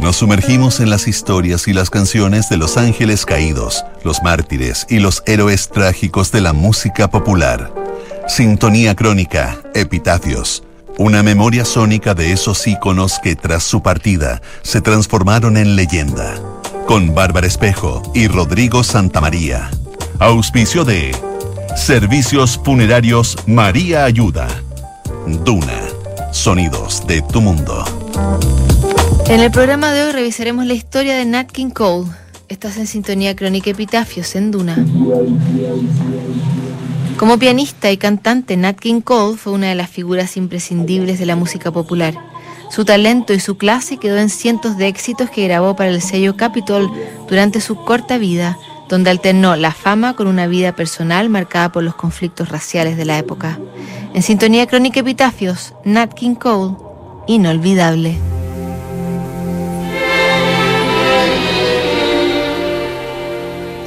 Nos sumergimos en las historias y las canciones de los ángeles caídos, los mártires y los héroes trágicos de la música popular. Sintonía crónica, epitafios, una memoria sónica de esos íconos que tras su partida se transformaron en leyenda. Con Bárbara Espejo y Rodrigo Santamaría. Auspicio de Servicios Funerarios María Ayuda. Duna. Sonidos de tu mundo. En el programa de hoy revisaremos la historia de Nat King Cole. Estás en sintonía crónica Epitafios en Duna. Como pianista y cantante, Nat King Cole fue una de las figuras imprescindibles de la música popular. Su talento y su clase quedó en cientos de éxitos que grabó para el sello Capitol durante su corta vida, donde alternó la fama con una vida personal marcada por los conflictos raciales de la época. En sintonía crónica Epitafios, Nat King Cole, inolvidable.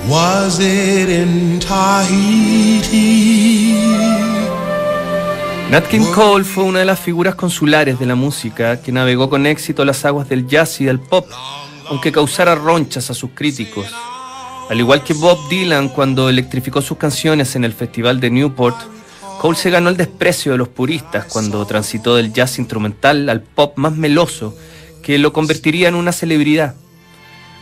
Was it in Tahiti? Nat King Cole fue una de las figuras consulares de la música que navegó con éxito las aguas del jazz y del pop, aunque causara ronchas a sus críticos. Al igual que Bob Dylan cuando electrificó sus canciones en el Festival de Newport, Cole se ganó el desprecio de los puristas cuando transitó del jazz instrumental al pop más meloso, que lo convertiría en una celebridad.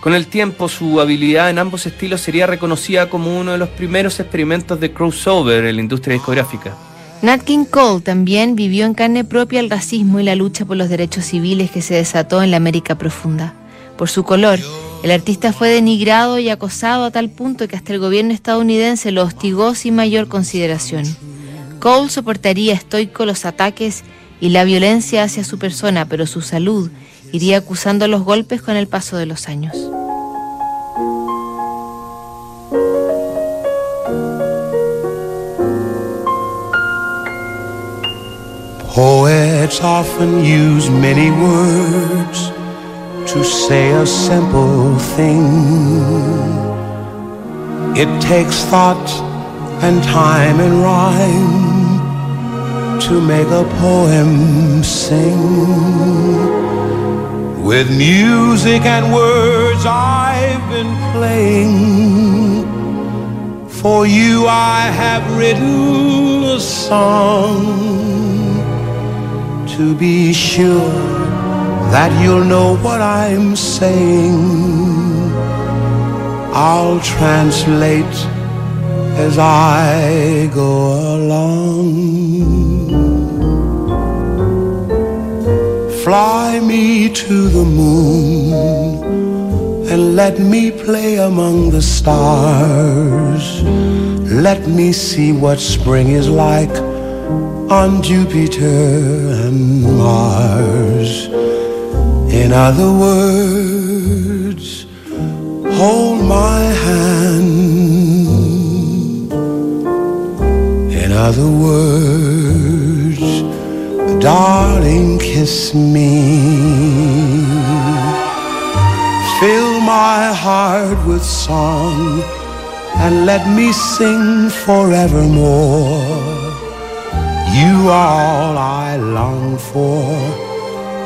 Con el tiempo, su habilidad en ambos estilos sería reconocida como uno de los primeros experimentos de crossover en la industria discográfica. Nat King Cole también vivió en carne propia el racismo y la lucha por los derechos civiles que se desató en la América profunda. Por su color, el artista fue denigrado y acosado a tal punto que hasta el gobierno estadounidense lo hostigó sin mayor consideración. Cole soportaría estoico los ataques y la violencia hacia su persona, pero su salud iría acusando los golpes con el paso de los años. To say a simple thing. It takes thought and time and rhyme to make a poem sing. With music and words I've been playing. For you I have written a song. To be sure that you'll know what I'm saying. I'll translate as I go along. Fly me to the moon and let me play among the stars. Let me see what spring is like on Jupiter and Mars. In other words, hold my hand. In other words, darling, kiss me. Fill my heart with song and let me sing forevermore. You are all I long for,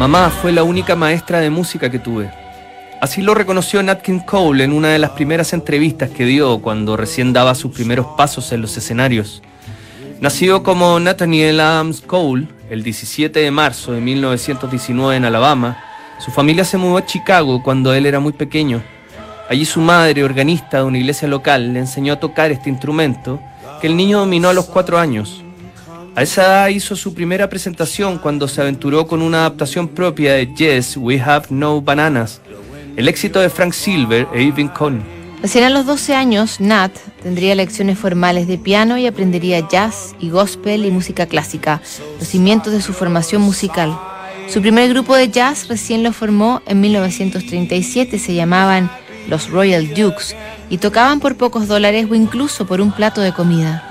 Mamá fue la única maestra de música que tuve. Así lo reconoció Nat King Cole en una de las primeras entrevistas que dio cuando recién daba sus primeros pasos en los escenarios. Nacido como Nathaniel Adams Cole el 17 de marzo de 1919 en Alabama, su familia se mudó a Chicago cuando él era muy pequeño. Allí su madre, organista de una iglesia local, le enseñó a tocar este instrumento que el niño dominó a los cuatro años. A esa edad hizo su primera presentación cuando se aventuró con una adaptación propia de Yes, We Have No Bananas, el éxito de Frank Silver e Irving Cohn. Recién a los 12 años, Nat tendría lecciones formales de piano y aprendería jazz y gospel y música clásica, los cimientos de su formación musical. Su primer grupo de jazz recién lo formó en 1937, se llamaban los Royal Dukes y tocaban por pocos dólares o incluso por un plato de comida.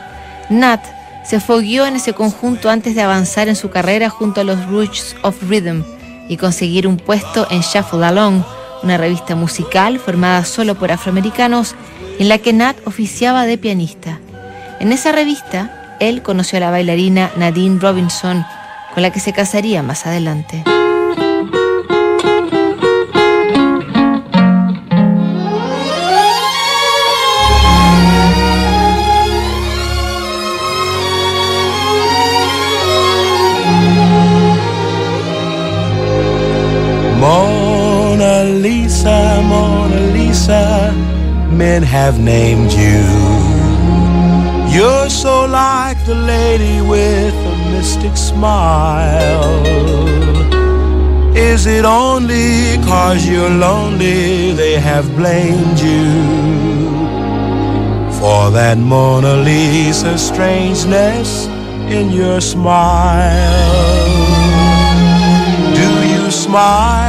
Nat se fogueó en ese conjunto antes de avanzar en su carrera junto a los Roots of Rhythm y conseguir un puesto en Shuffle Along, una revista musical formada solo por afroamericanos en la que Nat oficiaba de pianista. En esa revista, él conoció a la bailarina Nadine Robinson, con la que se casaría más adelante. Mona Lisa, Mona Lisa, men have named you. You're so like the lady with a mystic smile. Is it only cause you're lonely they have blamed you for that Mona Lisa strangeness in your smile? Do you smile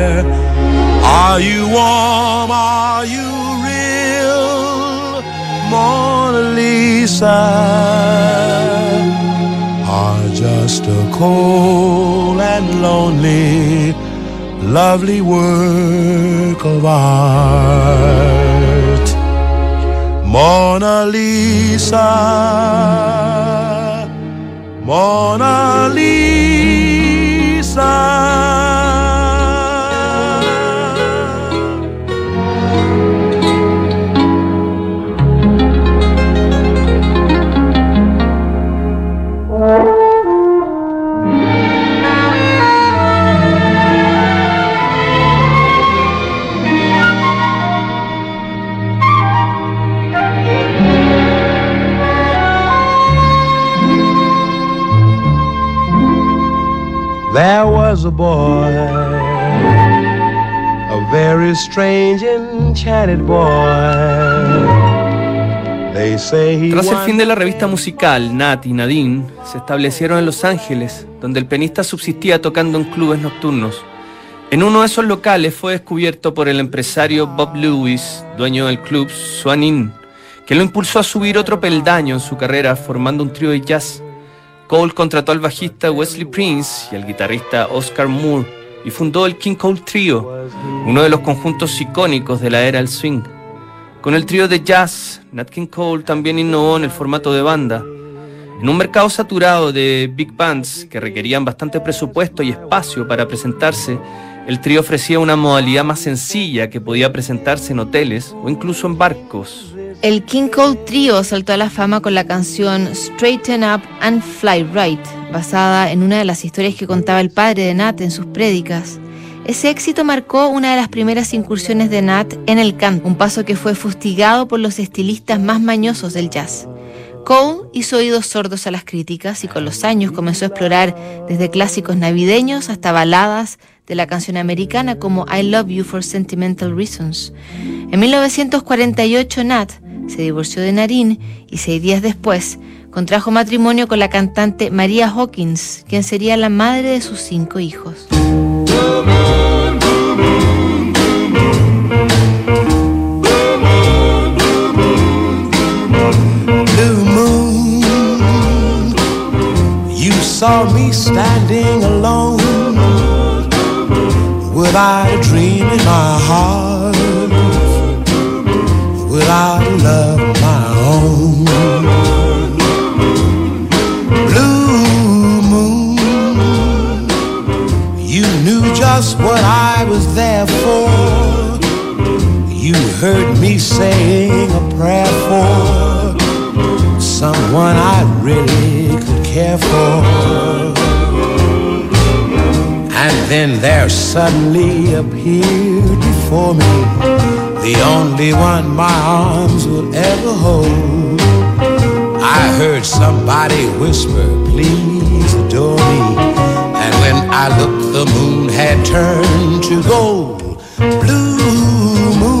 Are you warm? Are you real, Mona Lisa? Are just a cold and lonely, lovely work of art. Mona Lisa, Mona Lisa. Was a boy, a very strange, enchanted boy. Tras el fin de la revista musical, Nat y Nadine se establecieron en Los Ángeles, donde el pianista subsistía tocando en clubes nocturnos. En uno de esos locales fue descubierto por el empresario Bob Lewis, dueño del club Swan Inn, que lo impulsó a subir otro peldaño en su carrera formando un trío de jazz. Cole contrató al bajista Wesley Prince y al guitarrista Oscar Moore y fundó el King Cole Trio, uno de los conjuntos icónicos de la era del swing. Con el trío de jazz, Nat King Cole también innovó en el formato de banda. En un mercado saturado de big bands que requerían bastante presupuesto y espacio para presentarse, el trío ofrecía una modalidad más sencilla que podía presentarse en hoteles o incluso en barcos. El King Cole Trio saltó a la fama con la canción Straighten Up and Fly Right, basada en una de las historias que contaba el padre de Nat en sus prédicas. Ese éxito marcó una de las primeras incursiones de Nat en el canto, un paso que fue fustigado por los estilistas más mañosos del jazz. Cole hizo oídos sordos a las críticas y con los años comenzó a explorar desde clásicos navideños hasta baladas de la canción americana como I Love You for Sentimental Reasons. En 1948 Nat se divorció de Narin y seis días después contrajo matrimonio con la cantante Maria Hawkins, quien sería la madre de sus cinco hijos. saw me standing alone. Without a dream in my heart, of my own. Blue moon, you knew just what I was there for. You heard me saying a prayer for someone I really could care for. And then there suddenly appeared before me the only one my arms will ever hold. I heard somebody whisper, please adore me. And when I looked, the moon had turned to gold. Blue moon.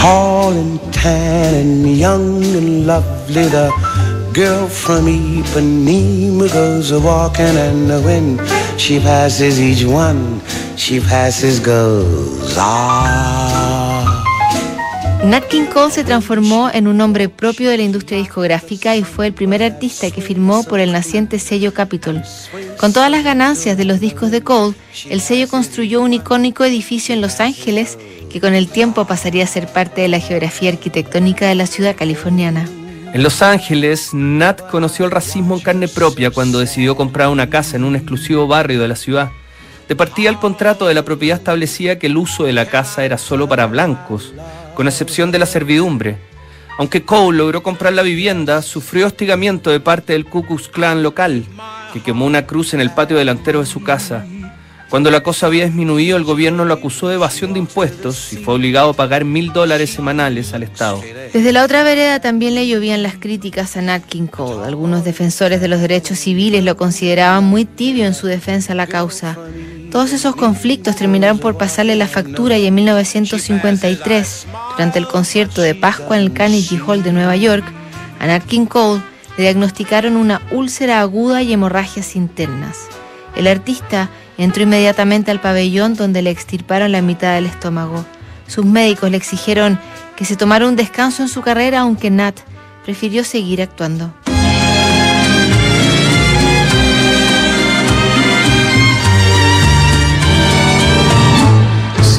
Tall and tan and young and lovely. The girl from Ipanema goes a walking, and when she passes each one, she passes goes ah. Nat King Cole se transformó en un hombre propio de la industria discográfica y fue el primer artista que firmó por el naciente sello Capitol. Con todas las ganancias de los discos de Cole, el sello construyó un icónico edificio en Los Ángeles que con el tiempo pasaría a ser parte de la geografía arquitectónica de la ciudad californiana. En Los Ángeles, Nat conoció el racismo en carne propia cuando decidió comprar una casa en un exclusivo barrio de la ciudad. De partida, el contrato de la propiedad establecía que el uso de la casa era solo para blancos, con excepción de la servidumbre. Aunque Cole logró comprar la vivienda, sufrió hostigamiento de parte del Ku Klux Klan local, que quemó una cruz en el patio delantero de su casa. Cuando la cosa había disminuido, el gobierno lo acusó de evasión de impuestos y fue obligado a pagar mil dólares semanales al Estado. Desde la otra vereda también le llovían las críticas a Nat King Cole. Algunos defensores de los derechos civiles lo consideraban muy tibio en su defensa a la causa. Todos esos conflictos terminaron por pasarle la factura y en 1953, durante el concierto de Pascua en el Carnegie Hall de Nueva York, a Nat King Cole le diagnosticaron una úlcera aguda y hemorragias internas. El artista Entró inmediatamente al pabellón donde le extirparon la mitad del estómago. Sus médicos le exigieron que se tomara un descanso en su carrera, aunque Nat prefirió seguir actuando.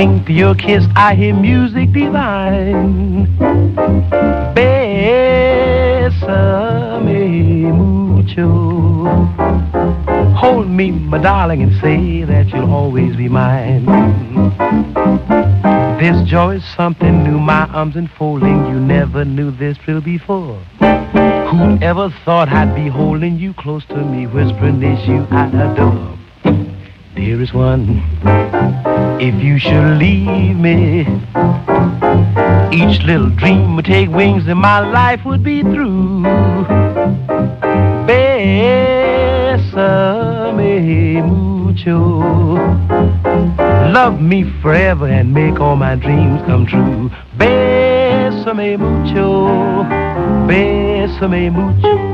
To your kiss, I hear music divine. Bésame mucho. Hold me, my darling, and say that you'll always be mine. This joy is something new, my arms enfolding. You never knew this thrill before. Whoever thought I'd be holding you close to me, whispering this you I adore. Dearest one, if you should leave me, each little dream would take wings and my life would be through. Bésame mucho. Love me forever and make all my dreams come true. Bésame mucho. Bésame mucho.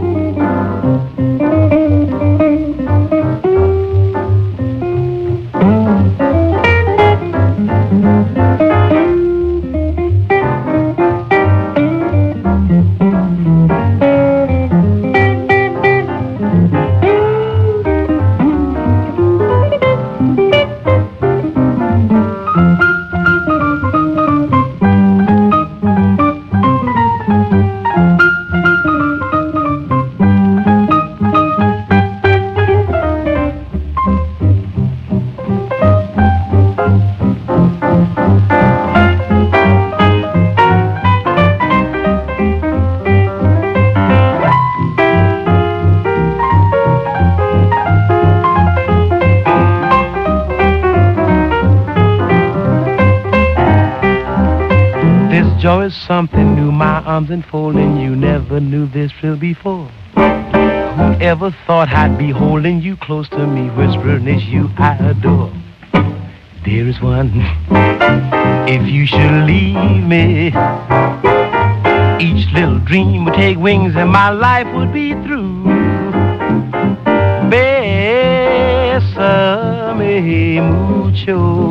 Before. Whoever thought I'd be holding you close to me, whispering is you I adore. Dearest one, if you should leave me, each little dream would take wings and my life would be through. Bésame mucho.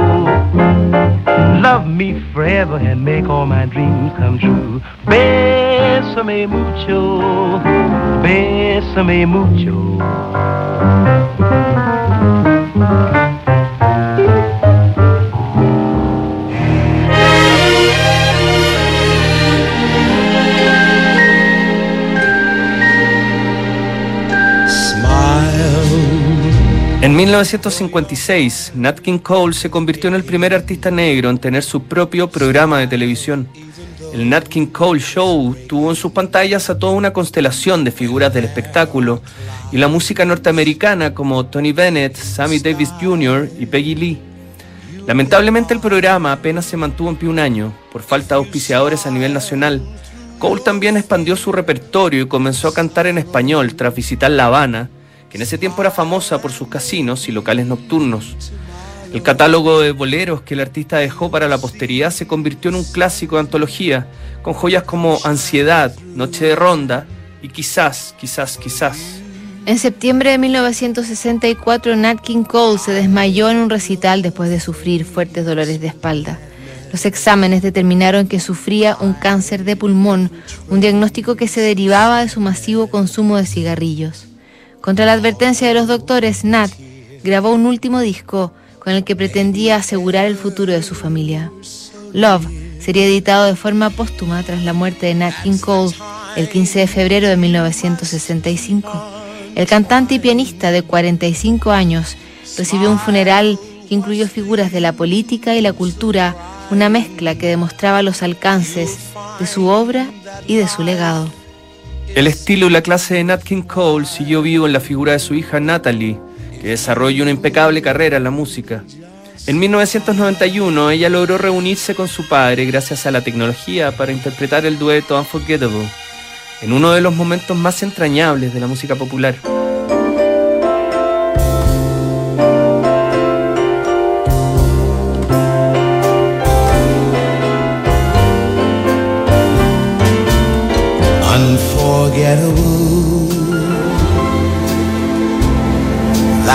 Love me forever and make all my dreams come true. Bésame mucho, bésame mucho. En 1956, Nat King Cole se convirtió en el primer artista negro en tener su propio programa de televisión. El Nat King Cole Show tuvo en sus pantallas a toda una constelación de figuras del espectáculo y la música norteamericana como Tony Bennett, Sammy Davis Jr. y Peggy Lee. Lamentablemente el programa apenas se mantuvo en pie un año por falta de auspiciadores a nivel nacional. Cole también expandió su repertorio y comenzó a cantar en español tras visitar La Habana, en ese tiempo era famosa por sus casinos y locales nocturnos. El catálogo de boleros que el artista dejó para la posteridad se convirtió en un clásico de antología, con joyas como Ansiedad, Noche de Ronda y Quizás, quizás, quizás. En septiembre de 1964, Nat King Cole se desmayó en un recital después de sufrir fuertes dolores de espalda. Los exámenes determinaron que sufría un cáncer de pulmón, un diagnóstico que se derivaba de su masivo consumo de cigarrillos. Contra la advertencia de los doctores, Nat grabó un último disco con el que pretendía asegurar el futuro de su familia. Love sería editado de forma póstuma tras la muerte de Nat King Cole el 15 de febrero de 1965. El cantante y pianista de 45 años recibió un funeral que incluyó figuras de la política y la cultura, una mezcla que demostraba los alcances de su obra y de su legado. El estilo y la clase de Nat King Cole siguió vivo en la figura de su hija Natalie, que desarrolló una impecable carrera en la música. En 1991 ella logró reunirse con su padre gracias a la tecnología para interpretar el dueto Unforgettable, en uno de los momentos más entrañables de la música popular.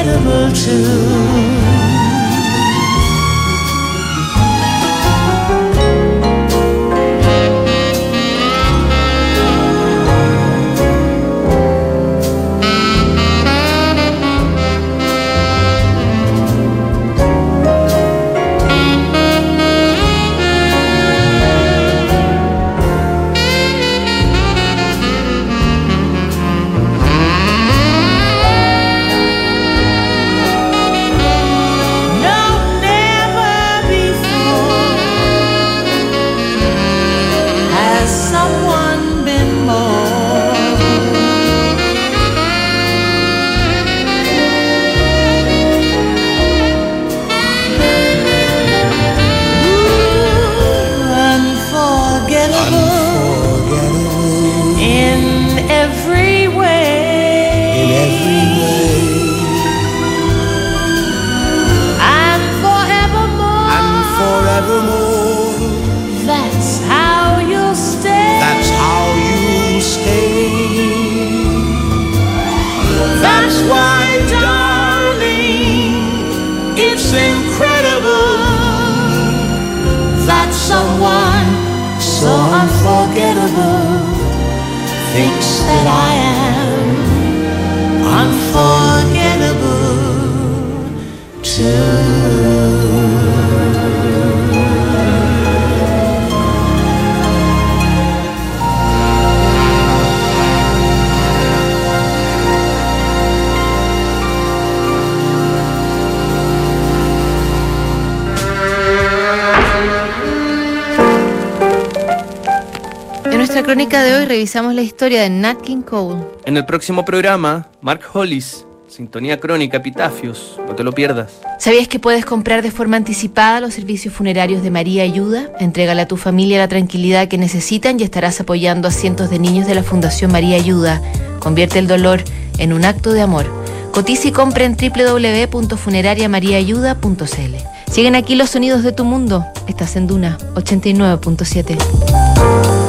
Unforgettable too. Crónica de hoy revisamos la historia de Nat King Cole. En el próximo programa, Mark Hollis, Sintonía Crónica, Epitafios, no te lo pierdas. ¿Sabías que puedes comprar de forma anticipada los servicios funerarios de María Ayuda? Entrégale a tu familia la tranquilidad que necesitan y estarás apoyando a cientos de niños de la Fundación María Ayuda. Convierte el dolor en un acto de amor. Cotiza y compra en www.funerariamariaayuda.cl. Siguen aquí los sonidos de tu mundo. Estás en Duna 89.7.